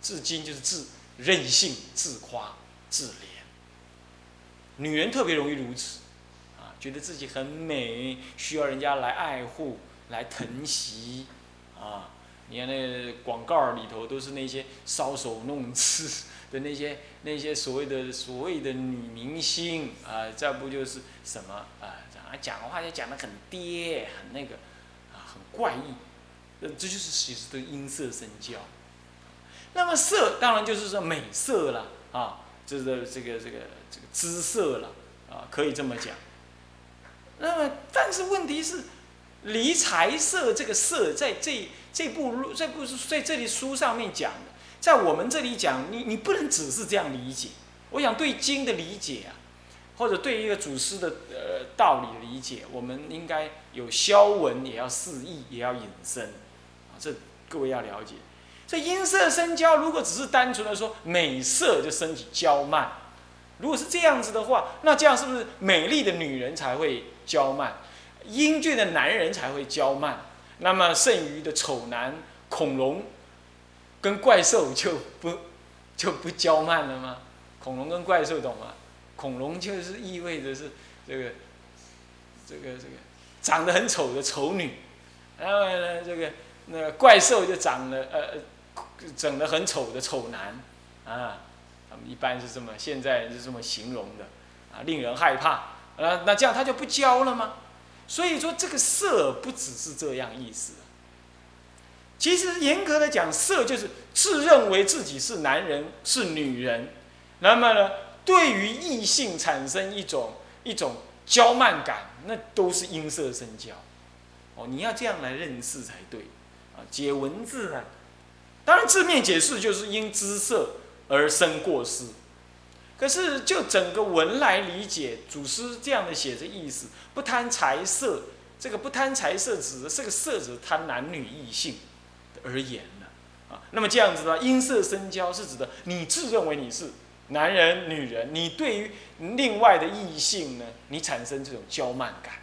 自矜就是自任性、自夸、自怜。女人特别容易如此，啊，觉得自己很美，需要人家来爱护、来疼惜，啊，你看那广告里头都是那些搔首弄姿 的那些那些所谓的所谓的女明星，啊，再不就是什么啊，讲话就讲的很嗲，很那个，啊，很怪异，呃，这就是其实的音色身教。那么色当然就是说美色了，啊，就是这个这个。这个姿色了啊，可以这么讲。那么，但是问题是，离财色这个色，在这这部这部在这里书上面讲的，在我们这里讲，你你不能只是这样理解。我想对经的理解啊，或者对一个祖师的呃道理的理解，我们应该有消文，也要示意，也要引申啊。这各位要了解。这音色生娇，如果只是单纯的说美色，就身体娇慢。如果是这样子的话，那这样是不是美丽的女人才会娇慢，英俊的男人才会娇慢？那么剩余的丑男、恐龙跟怪兽就不就不娇慢了吗？恐龙跟怪兽懂吗？恐龙就是意味着是这个这个这个长得很丑的丑女，然后呢，这个那怪兽就长得呃整得很丑的丑男啊。他们一般是这么，现在是这么形容的，啊，令人害怕，啊，那这样他就不教了吗？所以说这个色不只是这样意思。其实严格的讲，色就是自认为自己是男人是女人，那么呢，对于异性产生一种一种娇慢感，那都是音色生娇。哦，你要这样来认识才对，啊，解文字啊，当然字面解释就是因姿色。而生过失，可是就整个文来理解，祖师这样的写这意思，不贪财色，这个不贪财色指的这个色指贪男女异性而言的啊。那么这样子的话，音色生交是指的你自认为你是男人、女人，你对于另外的异性呢，你产生这种娇慢感。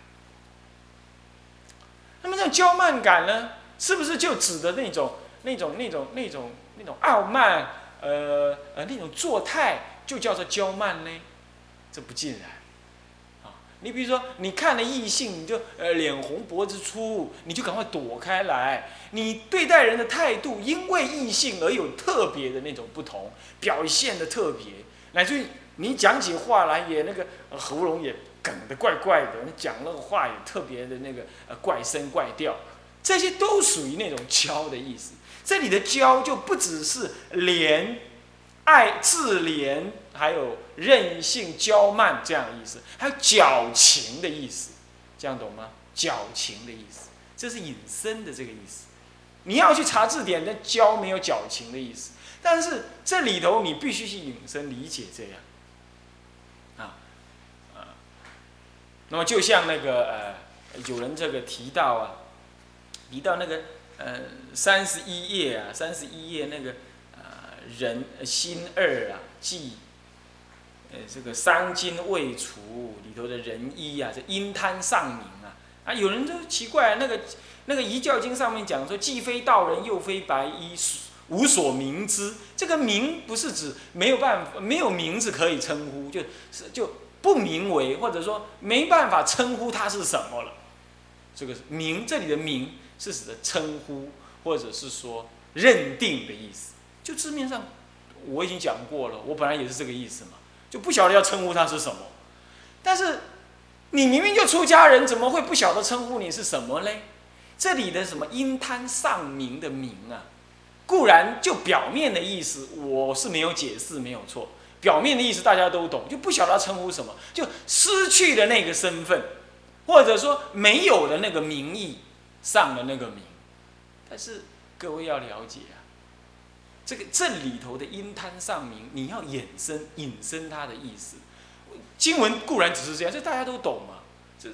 那么这种娇慢感呢，是不是就指的那种、那种、那种、那种、那种傲慢？呃呃，那种作态就叫做娇慢呢，这不尽然，啊，你比如说，你看了异性，你就呃脸红脖子粗，你就赶快躲开来。你对待人的态度，因为异性而有特别的那种不同，表现的特别，乃至于你讲起话来也那个喉咙也梗的怪怪的，你讲那个话也特别的那个呃怪声怪调，这些都属于那种娇的意思。这里的娇就不只是怜、爱、自怜，还有任性、娇慢这样的意思，还有矫情的意思，这样懂吗？矫情的意思，这是引申的这个意思。你要去查字典，那娇没有矫情的意思，但是这里头你必须去引申理解这样，啊，啊，那么就像那个呃，有人这个提到啊，提到那个。呃，三十一页啊，三十一页那个呃人心二啊，即呃这个伤筋未除里头的人一啊，这阴贪上明啊啊，有人就奇怪，那个那个《遗教经》上面讲说，既非道人，又非白衣，无所名之。这个名不是指没有办法，没有名字可以称呼，就是就不名为，或者说没办法称呼他是什么了。这个名这里的名。是指的称呼，或者是说认定的意思。就字面上，我已经讲过了，我本来也是这个意思嘛，就不晓得要称呼他是什么。但是你明明就出家人，怎么会不晓得称呼你是什么嘞？这里的什么阴贪上名的名啊，固然就表面的意思，我是没有解释，没有错。表面的意思大家都懂，就不晓得称呼什么，就失去了那个身份，或者说没有了那个名义。上了那个名，但是各位要了解啊，这个这里头的因贪上名，你要引申引申它的意思。经文固然只是这样，这大家都懂嘛，这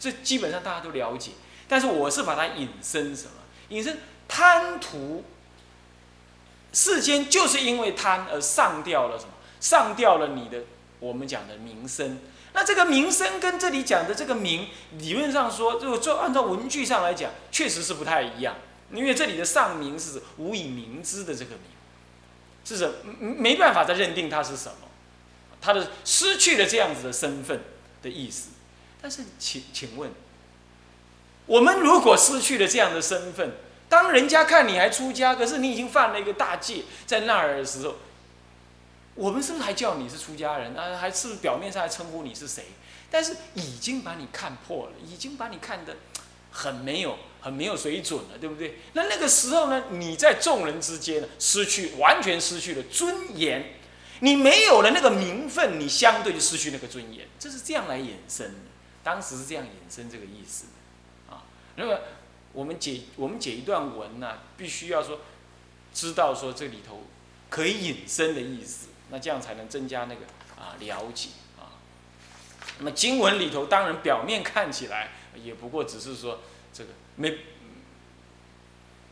这基本上大家都了解。但是我是把它引申什么？引申贪图世间就是因为贪而上吊了什么？上吊了你的我们讲的名声。那这个名声跟这里讲的这个名，理论上说，如果就按照文句上来讲，确实是不太一样。因为这里的上名是无以名之的这个名，是什没办法再认定它是什么，他的失去了这样子的身份的意思。但是，请请问，我们如果失去了这样的身份，当人家看你还出家，可是你已经犯了一个大戒在那儿的时候，我们是不是还叫你是出家人啊？还是表面上还称呼你是谁？但是已经把你看破了，已经把你看得很没有、很没有水准了，对不对？那那个时候呢，你在众人之间呢，失去完全失去了尊严，你没有了那个名分，你相对就失去那个尊严，这是这样来衍生的。当时是这样衍生这个意思的啊。那么我们解我们解一段文呢，必须要说知道说这里头可以引申的意思，那这样才能增加那个啊了解啊。那么经文里头，当然表面看起来也不过只是说这个没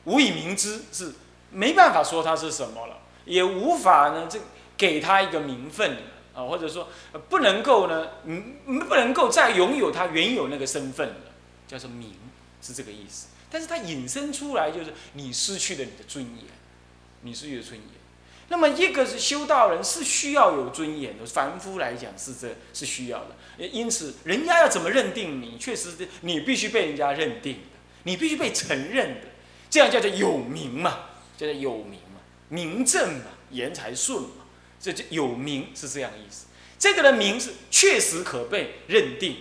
无以明之，是没办法说它是什么了，也无法呢这给他一个名分啊，或者说不能够呢，嗯，不能够再拥有他原有那个身份了，叫做名，是这个意思。但是它引申出来就是你失去了你的尊严，你失去了尊严。那么一个是修道人是需要有尊严的，凡夫来讲是这是需要的。因此，人家要怎么认定你，确实你必须被人家认定的，你必须被承认的，这样叫做有名嘛，叫做有名嘛，名正嘛，言才顺嘛，这就有名是这样意思。这个的名是确实可被认定，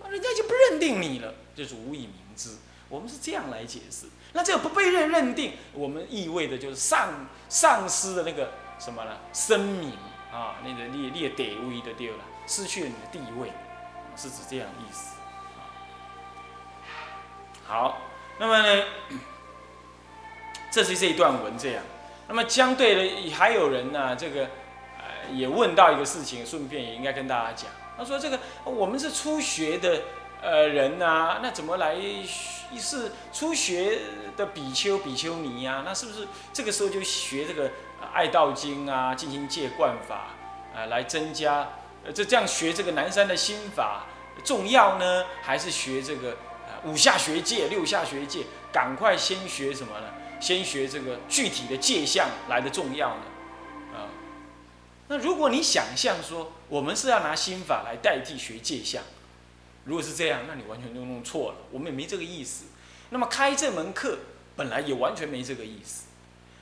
那人家就不认定你了，就是无以明之。我们是这样来解释。那这个不被认认定，我们意味的就是丧丧失的那个什么呢？声名啊，那个列列地位的丢了，失去了你的地位，是指这样意思。好，那么呢，这是这一段文这样。那么相对的，还有人呢，这个呃也问到一个事情，顺便也应该跟大家讲。他说：“这个我们是初学的呃人呐，那怎么来一？”是初学的比丘、比丘尼呀，那是不是这个时候就学这个《爱道经》啊，进行戒观法啊，来增加呃，这这样学这个南山的心法重要呢？还是学这个五下学界、六下学界？赶快先学什么呢？先学这个具体的戒相来的重要呢？啊，那如果你想象说，我们是要拿心法来代替学戒相。如果是这样，那你完全就弄错了。我们也没这个意思。那么开这门课本来也完全没这个意思。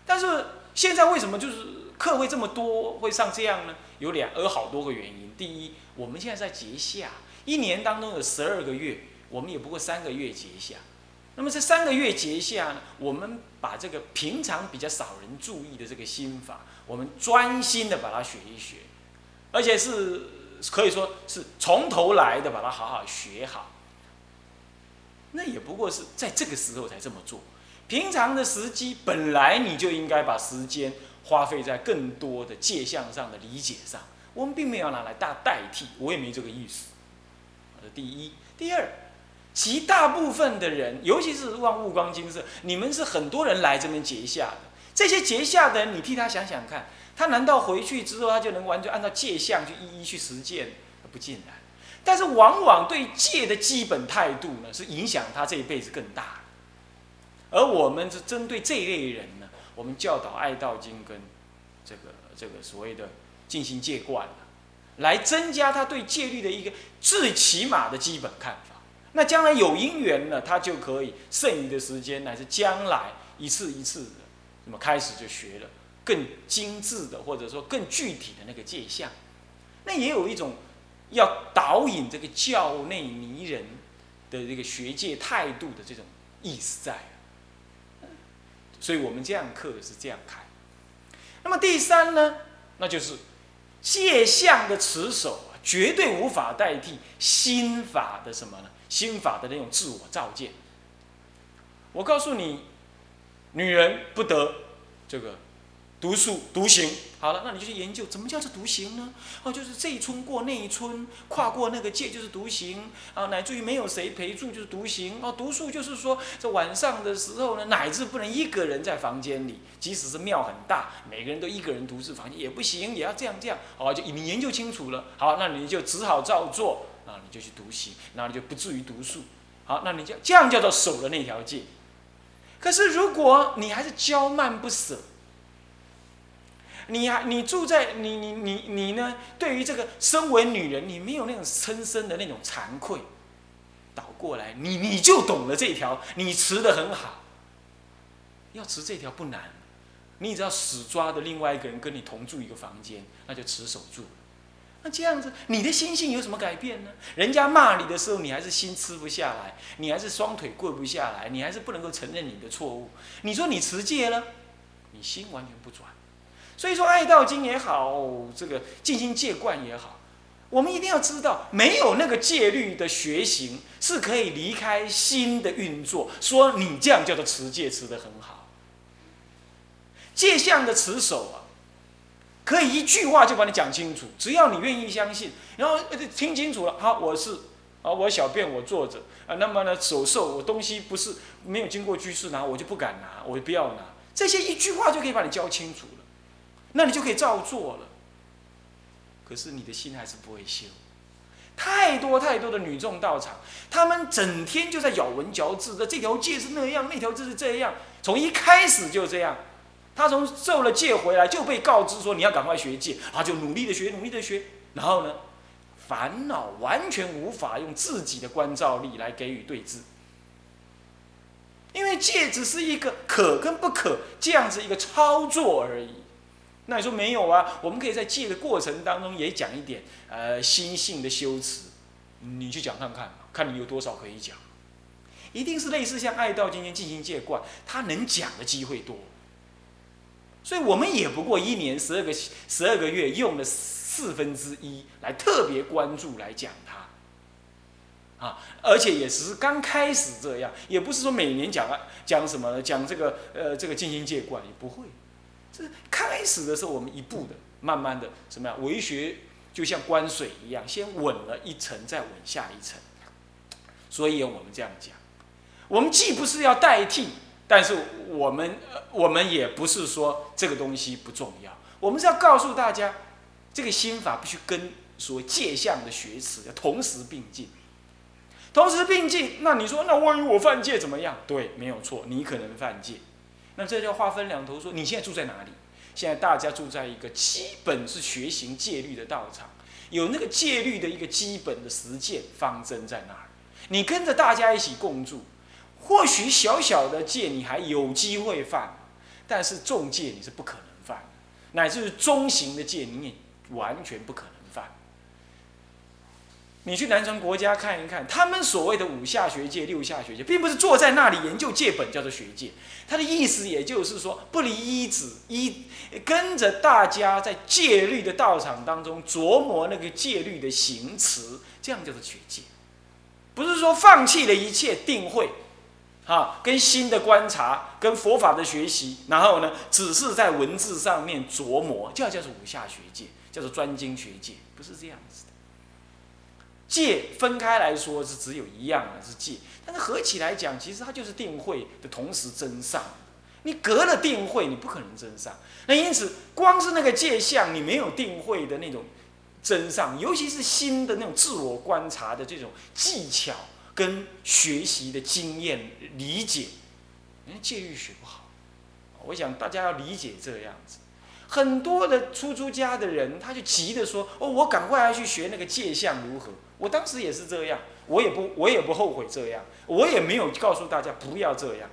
但是现在为什么就是课会这么多，会上这样呢？有两有好多个原因。第一，我们现在在节下，一年当中有十二个月，我们也不过三个月节下。那么这三个月节下呢，我们把这个平常比较少人注意的这个心法，我们专心的把它学一学，而且是。可以说是从头来的，把它好好学好。那也不过是在这个时候才这么做。平常的时机，本来你就应该把时间花费在更多的界相上的理解上。我们并没有拿来大代替，我也没这个意思。这第一，第二，极大部分的人，尤其是望物光金色，你们是很多人来这边结下的。这些结下的人，你替他想想看。他难道回去之后，他就能完全按照戒相去一一去实践？不尽然。但是往往对戒的基本态度呢，是影响他这一辈子更大。而我们是针对这一类人呢，我们教导《爱道经》跟这个这个所谓的进行戒观，来增加他对戒律的一个最起码的基本看法。那将来有因缘呢，他就可以剩余的时间，乃至将来一次一次的，那么开始就学了。更精致的，或者说更具体的那个界相，那也有一种要导引这个教内迷人的这个学界态度的这种意思在。所以我们这样课是这样开。那么第三呢，那就是界相的持守，绝对无法代替心法的什么呢？心法的那种自我照见。我告诉你，女人不得这个。读书独行，好了，那你就去研究，怎么叫做独行呢？哦，就是这一村过那一村，跨过那个界就是独行啊，乃至于没有谁陪住就是独行哦。读书就是说，在晚上的时候呢，乃至不能一个人在房间里，即使是庙很大，每个人都一个人独自房间也不行，也要这样这样。好，就你研究清楚了，好，那你就只好照做啊，你就去独行，那你就不至于读书。好，那你就这样叫做守了那条界。可是如果你还是骄慢不舍。你还你住在你你你你呢？对于这个身为女人，你没有那种深深的那种惭愧，倒过来，你你就懂了这条，你持的很好。要持这条不难，你只要死抓的另外一个人跟你同住一个房间，那就持守住。那这样子，你的心性有什么改变呢？人家骂你的时候，你还是心吃不下来，你还是双腿跪不下来，你还是不能够承认你的错误。你说你持戒了，你心完全不转。所以说，爱道经也好，这个静心戒观也好，我们一定要知道，没有那个戒律的学行是可以离开心的运作。说你这样叫做持戒，持得很好。戒相的持守啊，可以一句话就把你讲清楚，只要你愿意相信，然后听清楚了，好，我是啊，我小便我坐着啊，那么呢，手受我东西不是没有经过居士拿，我就不敢拿，我就不要拿，这些一句话就可以把你教清楚了，那你就可以照做了。可是你的心还是不会修，太多太多的女众道场，他们整天就在咬文嚼字的，这条戒是那样，那条戒是这样，从一开始就这样。他从受了戒回来就被告知说你要赶快学戒，啊，就努力的学，努力的学，然后呢，烦恼完全无法用自己的关照力来给予对治，因为戒只是一个可跟不可这样子一个操作而已。那你说没有啊？我们可以在戒的过程当中也讲一点呃心性的修持，你去讲看看，看你有多少可以讲，一定是类似像爱道今天进行戒观，他能讲的机会多。所以我们也不过一年十二个十二个月，用了四分之一来特别关注来讲它，啊，而且也只是刚开始这样，也不是说每年讲啊讲什么讲这个呃这个进行戒观也不会，这开始的时候我们一步的慢慢的什么呀？为学就像观水一样，先稳了一层，再稳下一层，所以我们这样讲，我们既不是要代替。但是我们，我们也不是说这个东西不重要，我们是要告诉大家，这个心法必须跟所谓戒相的学识要同时并进，同时并进。那你说，那万一我犯戒怎么样？对，没有错，你可能犯戒。那这就划分两头说，你现在住在哪里？现在大家住在一个基本是学行戒律的道场，有那个戒律的一个基本的实践方针在那儿，你跟着大家一起共住。或许小小的戒你还有机会犯，但是重戒你是不可能犯，乃至于中型的戒你也完全不可能。你去南传国家看一看，他们所谓的五下学界、六下学界，并不是坐在那里研究戒本叫做学界，他的意思也就是说不离一指一，跟着大家在戒律的道场当中琢磨那个戒律的行持，这样叫做学界，不是说放弃了一切定慧。啊，跟新的观察，跟佛法的学习，然后呢，只是在文字上面琢磨，这样叫做五下学界，叫做专精学界，不是这样子的。戒分开来说是只有一样的，是戒，但是合起来讲，其实它就是定慧的同时增上。你隔了定慧，你不可能增上。那因此，光是那个界相，你没有定慧的那种增上，尤其是新的那种自我观察的这种技巧。跟学习的经验理解，人戒律学不好，我想大家要理解这样子。很多的出租家的人，他就急着说：“哦，我赶快要去学那个界相如何？”我当时也是这样，我也不我也不后悔这样，我也没有告诉大家不要这样。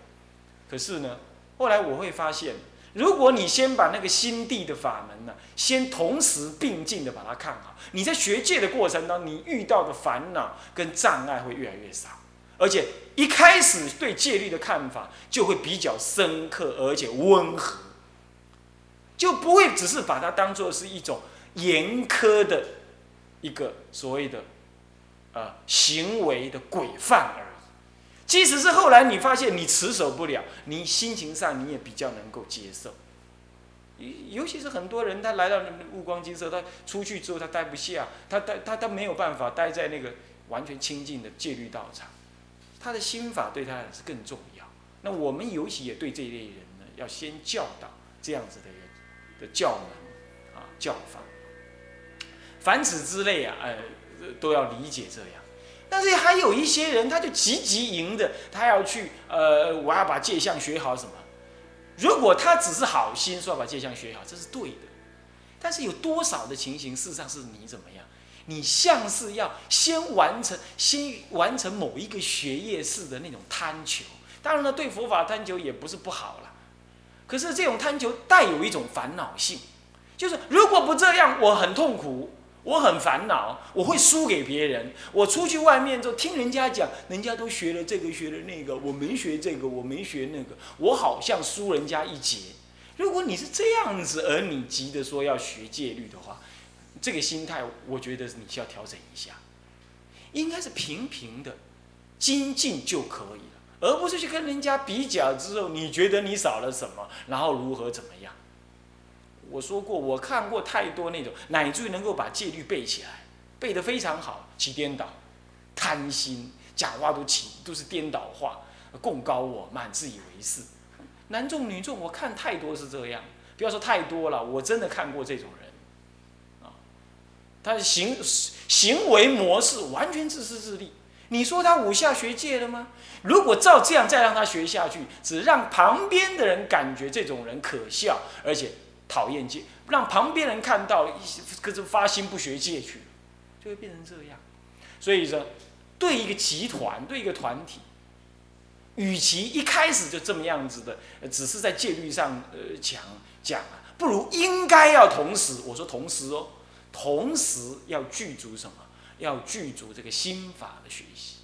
可是呢，后来我会发现。如果你先把那个心地的法门呢，先同时并进的把它看好，你在学戒的过程当中，你遇到的烦恼跟障碍会越来越少，而且一开始对戒律的看法就会比较深刻而且温和，就不会只是把它当做是一种严苛的一个所谓的呃行为的规范而已。即使是后来你发现你持守不了，你心情上你也比较能够接受。尤尤其是很多人，他来到悟光金色，他出去之后他待不下，他待他他没有办法待在那个完全清净的戒律道场，他的心法对他是更重要。那我们尤其也对这一类人呢，要先教导这样子的人的教门啊教法。凡此之类啊，呃，都要理解这样。但是还有一些人，他就急急营的，他要去，呃，我要把戒相学好什么？如果他只是好心说要把戒相学好，这是对的。但是有多少的情形，事实上是你怎么样？你像是要先完成，先完成某一个学业式的那种贪求。当然了，对佛法贪求也不是不好了。可是这种贪求带有一种烦恼性，就是如果不这样，我很痛苦，我很烦恼，我会输给别人。我出去外面就，听人家讲，人家都学了这个，学了那个，我没学这个，我没学那个，我好像输人家一截。如果你是这样子，而你急着说要学戒律的话，这个心态，我觉得你需要调整一下，应该是平平的精进就可以了。而不是去跟人家比较之后，你觉得你少了什么，然后如何怎么样？我说过，我看过太多那种，乃至于能够把戒律背起来，背得非常好，起颠倒，贪心，讲话都起都是颠倒话，共高我慢，自以为是，男众女众，我看太多是这样，不要说太多了，我真的看过这种人，啊，他的行行为模式完全自私自利。你说他五下学戒了吗？如果照这样再让他学下去，只让旁边的人感觉这种人可笑，而且讨厌戒，让旁边人看到，可是发心不学戒去，就会变成这样。所以说，对一个集团，对一个团体，与其一开始就这么样子的，只是在戒律上呃讲讲，不如应该要同时，我说同时哦，同时要具足什么？要具足这个心法的学习。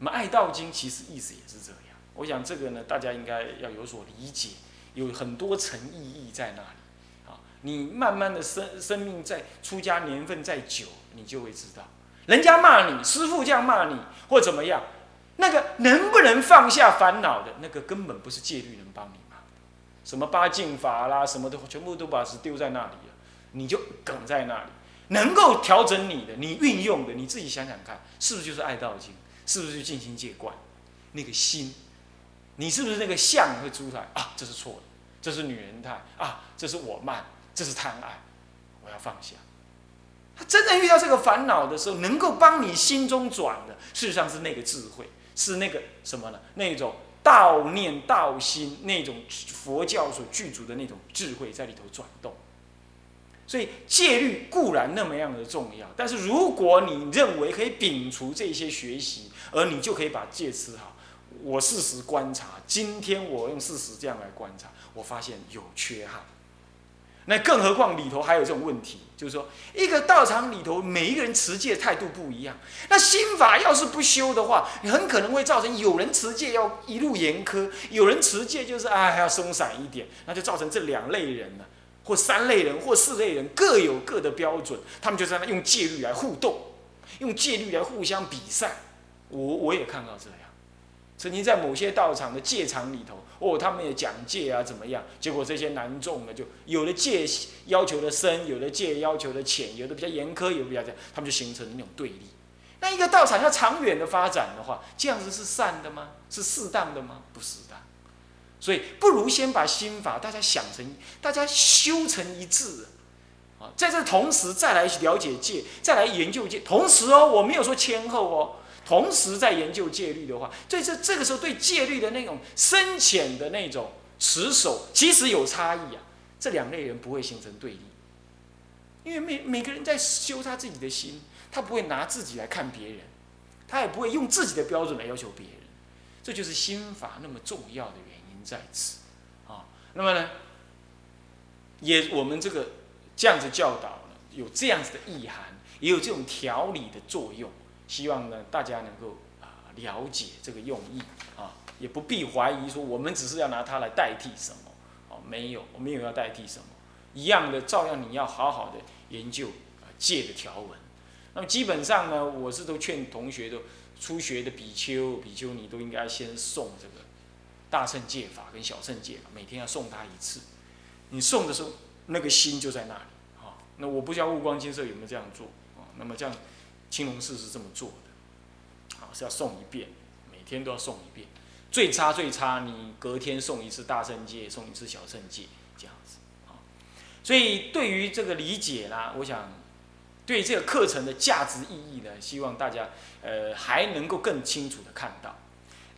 那么《爱道经》其实意思也是这样。我想这个呢，大家应该要有所理解，有很多层意义在那里。啊，你慢慢的生生命在出家年份再久，你就会知道，人家骂你，师傅这样骂你，或怎么样，那个能不能放下烦恼的，那个根本不是戒律能帮你忙。什么八敬法啦，什么的，全部都把是丢在那里了，你就梗在那里。能够调整你的，你运用的，你自己想想看，是不是就是爱道经？是不是就静心戒观？那个心，你是不是那个相会出来啊？这是错的，这是女人态啊，这是我慢，这是贪爱，我要放下。他真正遇到这个烦恼的时候，能够帮你心中转的，事实上是那个智慧，是那个什么呢？那种道念道心，那种佛教所具足的那种智慧在里头转动。所以戒律固然那么样的重要，但是如果你认为可以摒除这些学习，而你就可以把戒持好，我事实观察，今天我用事实这样来观察，我发现有缺憾。那更何况里头还有这种问题，就是说一个道场里头每一个人持戒态度不一样，那心法要是不修的话，你很可能会造成有人持戒要一路严苛，有人持戒就是哎要松散一点，那就造成这两类人呢。或三类人，或四类人，各有各的标准，他们就在那用戒律来互动，用戒律来互相比赛。我我也看到这样，曾经在某些道场的戒场里头，哦，他们也讲戒啊，怎么样？结果这些男众呢，就有的戒要求的深，有的戒要求的浅，有的比较严苛，有的比较这样，他们就形成那种对立。那一个道场要长远的发展的话，这样子是善的吗？是适当的吗？不是的。所以不如先把心法大家想成，大家修成一致，啊，在这同时再来了解戒，再来研究戒。同时哦，我没有说先后哦，同时在研究戒律的话，所以这这个时候对戒律的那种深浅的那种持守，其实有差异啊。这两类人不会形成对立，因为每每个人在修他自己的心，他不会拿自己来看别人，他也不会用自己的标准来要求别人，这就是心法那么重要的原因。在此，啊，那么呢，也我们这个这样子教导呢，有这样子的意涵，也有这种调理的作用，希望呢大家能够啊了解这个用意啊，也不必怀疑说我们只是要拿它来代替什么，哦，没有，我没有要代替什么，一样的，照样你要好好的研究啊戒的条文。那么基本上呢，我是都劝同学都初学的比丘、比丘尼都应该先诵这个。大圣戒法跟小圣戒法，每天要诵他一次。你诵的时候，那个心就在那里。啊，那我不知道悟光金色有没有这样做。啊，那么这样，青龙寺是这么做的。啊，是要诵一遍，每天都要诵一遍。最差最差，你隔天诵一次大圣戒，诵一次小圣戒，这样子。啊，所以对于这个理解呢，我想对这个课程的价值意义呢，希望大家呃还能够更清楚的看到。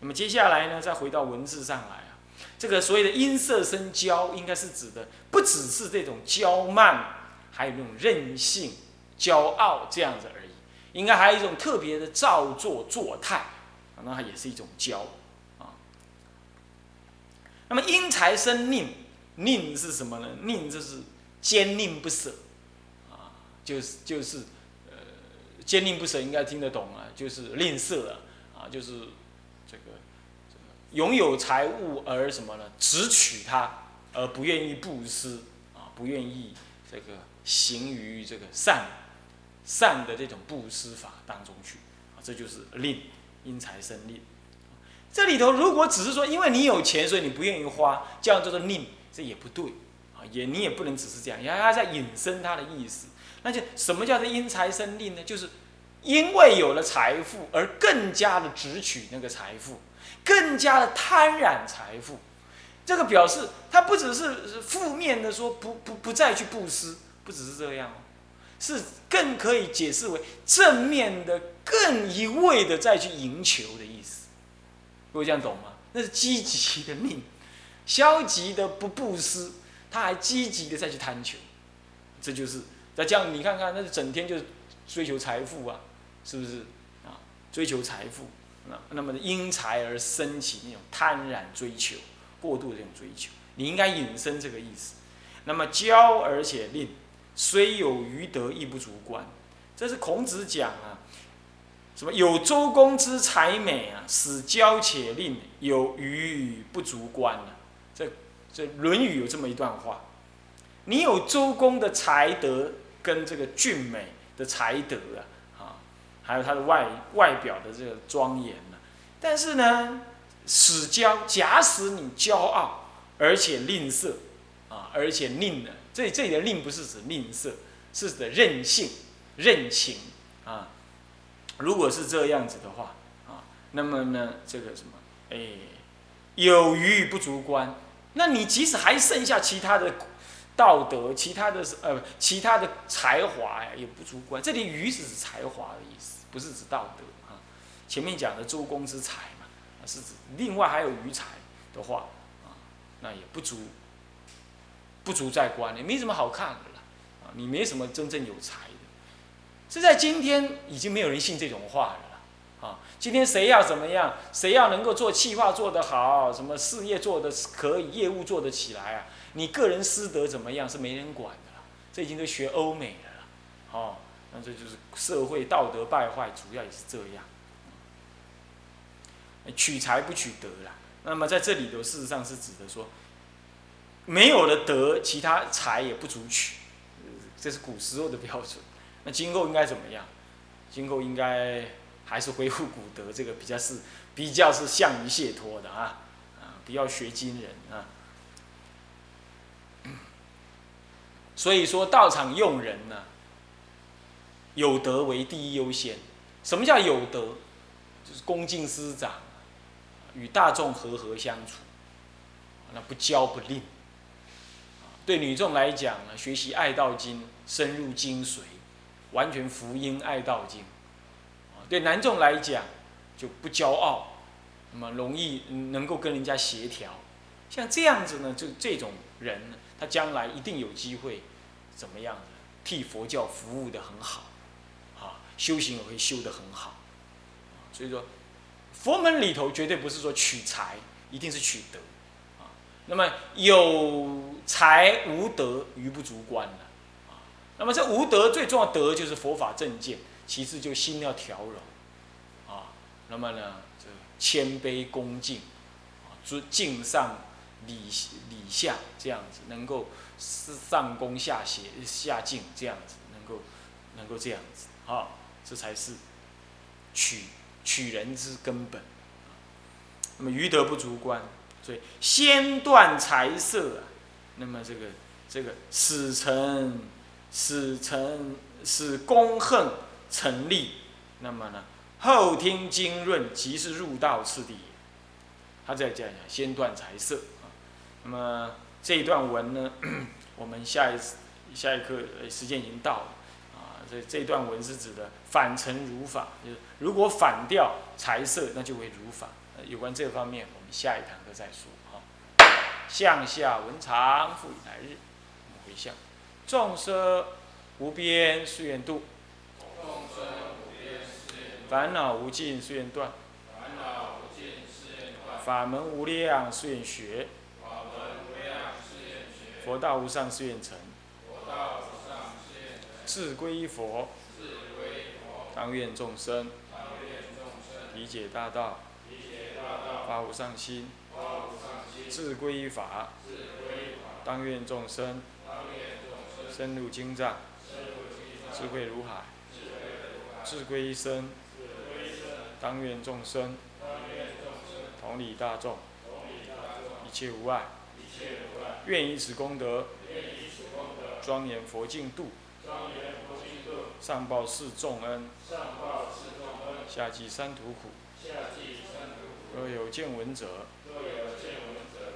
那么接下来呢，再回到文字上来啊，这个所谓的音色生娇，应该是指的不只是这种娇慢，还有那种任性、骄傲这样子而已。应该还有一种特别的造作作态，那它也是一种娇啊。那么因财生佞，佞是什么呢？佞就是坚定不舍啊，就是就是呃坚定不舍，应该听得懂啊，就是吝啬啊，啊就是这个拥有财物而什么呢？只取它而不愿意布施啊，不愿意这个行于这个善。善的这种布施法当中去，啊，这就是吝，因财生吝。这里头如果只是说因为你有钱，所以你不愿意花，叫做吝，这也不对，啊，也你也不能只是这样，要要在引申它的意思。那就什么叫做因财生吝呢？就是因为有了财富而更加的直取那个财富，更加的贪染财富。这个表示他不只是负面的说不不不再去布施，不只是这样哦。是更可以解释为正面的、更一味的再去赢球的意思，各位这样懂吗？那是积极的命，消极的不布施，他还积极的再去贪求，这就是那这样你看看，那是整天就追求财富啊，是不是啊？追求财富，那那么因财而生起那种贪婪追求、过度的这种追求，你应该引申这个意思。那么骄而且吝。虽有余德，亦不足观。这是孔子讲啊，什么有周公之才美啊，使骄且吝，有余不足观啊。这这《论语》有这么一段话：你有周公的才德跟这个俊美的才德啊，啊，还有他的外外表的这个庄严呢。但是呢，使骄，假使你骄傲，而且吝啬啊，而且吝呢。这这里的吝不是指吝啬，是指任性、任情啊。如果是这样子的话啊，那么呢，这个什么，哎，有余不足观。那你即使还剩下其他的道德、其他的呃、其他的才华呀，也不足观。这里余是指才华的意思，不是指道德啊。前面讲的周公之才嘛，是指另外还有余才的话啊，那也不足。不足在观，也没什么好看的了，啊，你没什么真正有才的。是在今天已经没有人信这种话了，啊，今天谁要怎么样，谁要能够做企划做得好，什么事业做得可以，业务做得起来啊，你个人师德怎么样是没人管的了，这已经都学欧美的了，哦，那这就是社会道德败坏，主要也是这样，取财不取德了。那么在这里头，事实上是指的说。没有了德，其他财也不足取，这是古时候的标准。那今后应该怎么样？今后应该还是恢复古德，这个比较是比较是向于解脱的啊，啊，不要学今人啊。所以说道场用人呢，有德为第一优先。什么叫有德？就是恭敬师长，与大众和和相处，那不骄不吝。对女众来讲呢，学习《爱道经》，深入精髓，完全福音《爱道经》。对男众来讲，就不骄傲，那么容易能够跟人家协调。像这样子呢，就这种人，他将来一定有机会，怎么样替佛教服务的很好，啊，修行也会修得很好。所以说，佛门里头绝对不是说取财，一定是取德。那么有才无德，余不足观了，啊，那么这无德最重要德就是佛法正见，其次就心要调柔，啊，那么呢，就谦卑恭敬，啊，尊敬上礼礼下这样子，能够上恭下协下敬这样子，能够能够这样子，啊，这才是取取人之根本，那么余德不足观。所以先断财色啊，那么这个这个使成使成使功恨成立，那么呢后听经润即是入道次第。他在讲讲先断财色啊，那么这一段文呢，我们下一次下一课时间已经到了啊，这这段文是指的反成如法，就是如果反掉财色，那就为如法。有关这方面。我们下一堂课再说，好。向下文长，复以来日。回向，众生无边誓愿度，烦恼无尽誓愿断，法门无量誓愿学，佛道无上誓愿成，佛道无上誓愿成志归佛，当愿众生。理解大道，发无上心，志归法，当愿众生深入经藏，智慧如海，志归一生，当愿众生同理大众，一切无碍，愿以此功德庄严佛净土，上报四重恩，下济三途苦。若有见闻者，